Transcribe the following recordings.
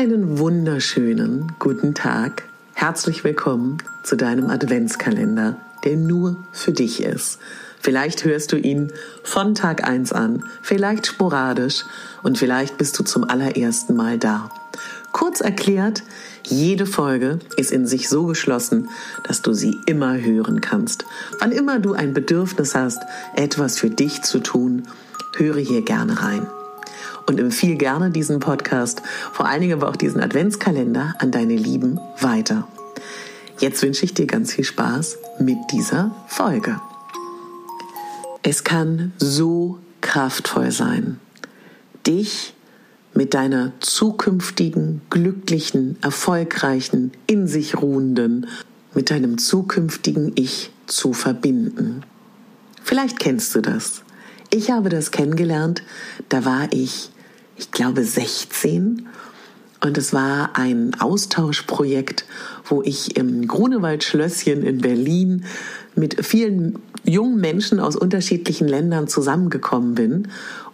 Einen wunderschönen guten Tag. Herzlich willkommen zu deinem Adventskalender, der nur für dich ist. Vielleicht hörst du ihn von Tag 1 an, vielleicht sporadisch und vielleicht bist du zum allerersten Mal da. Kurz erklärt, jede Folge ist in sich so geschlossen, dass du sie immer hören kannst. Wann immer du ein Bedürfnis hast, etwas für dich zu tun, höre hier gerne rein. Und empfiehl gerne diesen Podcast, vor allen Dingen aber auch diesen Adventskalender an deine Lieben weiter. Jetzt wünsche ich dir ganz viel Spaß mit dieser Folge. Es kann so kraftvoll sein, dich mit deiner zukünftigen, glücklichen, erfolgreichen, in sich ruhenden, mit deinem zukünftigen Ich zu verbinden. Vielleicht kennst du das. Ich habe das kennengelernt, da war ich, ich glaube, 16 und es war ein Austauschprojekt, wo ich im Grunewald-Schlösschen in Berlin mit vielen jungen Menschen aus unterschiedlichen Ländern zusammengekommen bin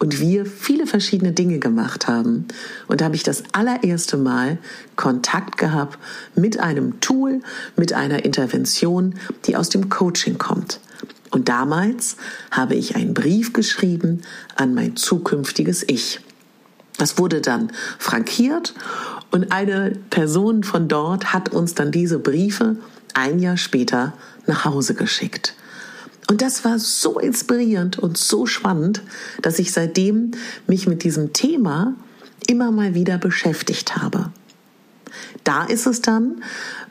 und wir viele verschiedene Dinge gemacht haben. Und da habe ich das allererste Mal Kontakt gehabt mit einem Tool, mit einer Intervention, die aus dem Coaching kommt. Und damals habe ich einen Brief geschrieben an mein zukünftiges Ich. Das wurde dann frankiert und eine Person von dort hat uns dann diese Briefe ein Jahr später nach Hause geschickt. Und das war so inspirierend und so spannend, dass ich seitdem mich mit diesem Thema immer mal wieder beschäftigt habe. Da ist es dann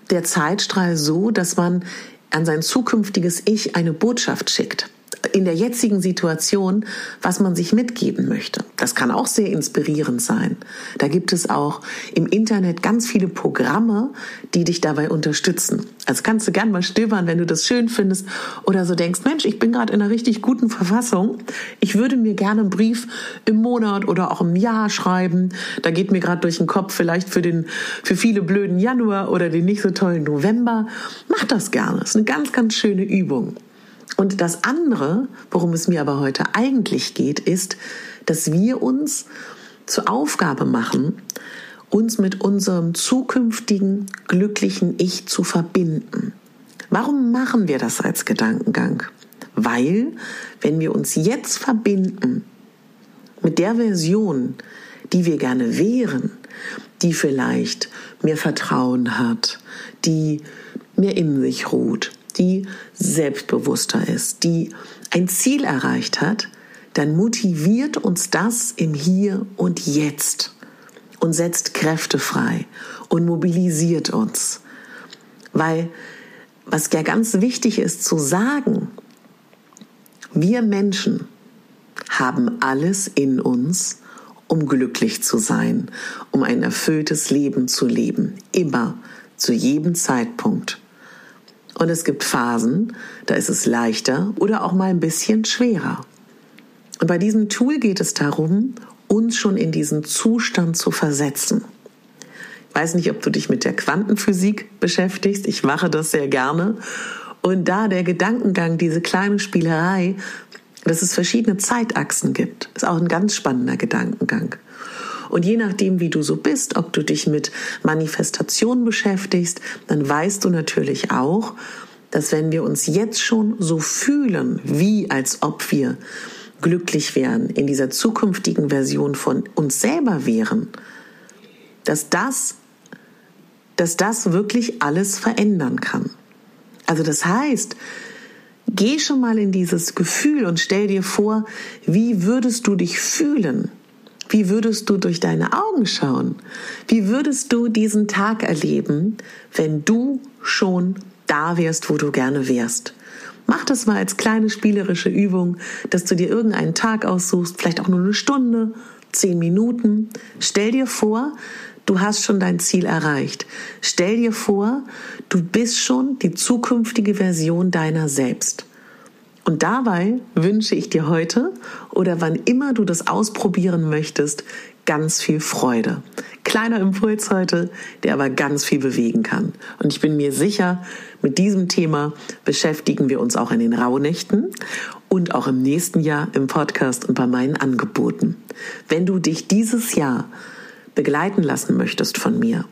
der Zeitstrahl so, dass man an sein zukünftiges Ich eine Botschaft schickt in der jetzigen Situation, was man sich mitgeben möchte. Das kann auch sehr inspirierend sein. Da gibt es auch im Internet ganz viele Programme, die dich dabei unterstützen. Also kannst du gern mal stöbern, wenn du das schön findest oder so denkst, Mensch, ich bin gerade in einer richtig guten Verfassung. Ich würde mir gerne einen Brief im Monat oder auch im Jahr schreiben. Da geht mir gerade durch den Kopf vielleicht für den, für viele blöden Januar oder den nicht so tollen November. Mach das gerne. Das ist eine ganz, ganz schöne Übung. Und das andere, worum es mir aber heute eigentlich geht, ist, dass wir uns zur Aufgabe machen, uns mit unserem zukünftigen glücklichen Ich zu verbinden. Warum machen wir das als Gedankengang? Weil, wenn wir uns jetzt verbinden mit der Version, die wir gerne wären, die vielleicht mehr Vertrauen hat, die mehr in sich ruht, die selbstbewusster ist, die ein Ziel erreicht hat, dann motiviert uns das im Hier und Jetzt und setzt Kräfte frei und mobilisiert uns. Weil was ja ganz wichtig ist zu sagen, wir Menschen haben alles in uns, um glücklich zu sein, um ein erfülltes Leben zu leben, immer, zu jedem Zeitpunkt. Und es gibt Phasen, da ist es leichter oder auch mal ein bisschen schwerer. Und bei diesem Tool geht es darum, uns schon in diesen Zustand zu versetzen. Ich weiß nicht, ob du dich mit der Quantenphysik beschäftigst. Ich mache das sehr gerne. Und da der Gedankengang, diese kleine Spielerei, dass es verschiedene Zeitachsen gibt, ist auch ein ganz spannender Gedankengang. Und je nachdem, wie du so bist, ob du dich mit Manifestation beschäftigst, dann weißt du natürlich auch, dass wenn wir uns jetzt schon so fühlen, wie als ob wir glücklich wären, in dieser zukünftigen Version von uns selber wären, dass das, dass das wirklich alles verändern kann. Also das heißt, geh schon mal in dieses Gefühl und stell dir vor, wie würdest du dich fühlen, wie würdest du durch deine Augen schauen? Wie würdest du diesen Tag erleben, wenn du schon da wärst, wo du gerne wärst? Mach das mal als kleine spielerische Übung, dass du dir irgendeinen Tag aussuchst, vielleicht auch nur eine Stunde, zehn Minuten. Stell dir vor, du hast schon dein Ziel erreicht. Stell dir vor, du bist schon die zukünftige Version deiner selbst. Und dabei wünsche ich dir heute oder wann immer du das ausprobieren möchtest, ganz viel Freude. Kleiner Impuls heute, der aber ganz viel bewegen kann. Und ich bin mir sicher, mit diesem Thema beschäftigen wir uns auch in den Rauhnächten und auch im nächsten Jahr im Podcast und bei meinen Angeboten. Wenn du dich dieses Jahr begleiten lassen möchtest von mir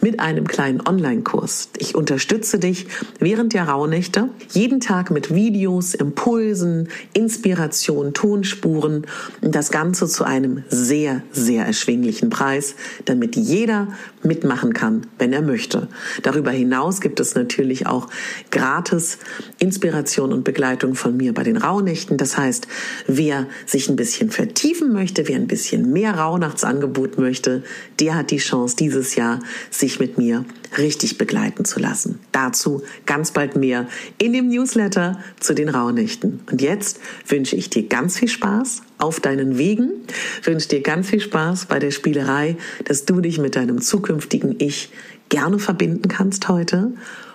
mit einem kleinen Online-Kurs. Ich unterstütze dich während der Rauhnächte jeden Tag mit Videos, Impulsen, Inspiration, Tonspuren und das Ganze zu einem sehr, sehr erschwinglichen Preis, damit jeder mitmachen kann, wenn er möchte. Darüber hinaus gibt es natürlich auch gratis Inspiration und Begleitung von mir bei den Rauhnächten. Das heißt, wer sich ein bisschen vertiefen möchte, wer ein bisschen mehr Rauhnachtsangebot der hat die Chance, dieses Jahr sich mit mir richtig begleiten zu lassen. Dazu ganz bald mehr in dem Newsletter zu den Rauhnächten. Und jetzt wünsche ich dir ganz viel Spaß auf deinen Wegen, wünsche dir ganz viel Spaß bei der Spielerei, dass du dich mit deinem zukünftigen Ich gerne verbinden kannst heute.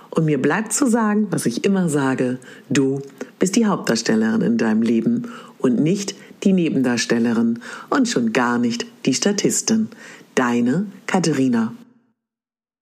Und mir bleibt zu sagen, was ich immer sage, du bist die Hauptdarstellerin in deinem Leben und nicht die Nebendarstellerin und schon gar nicht die Statistin. Deine Katharina.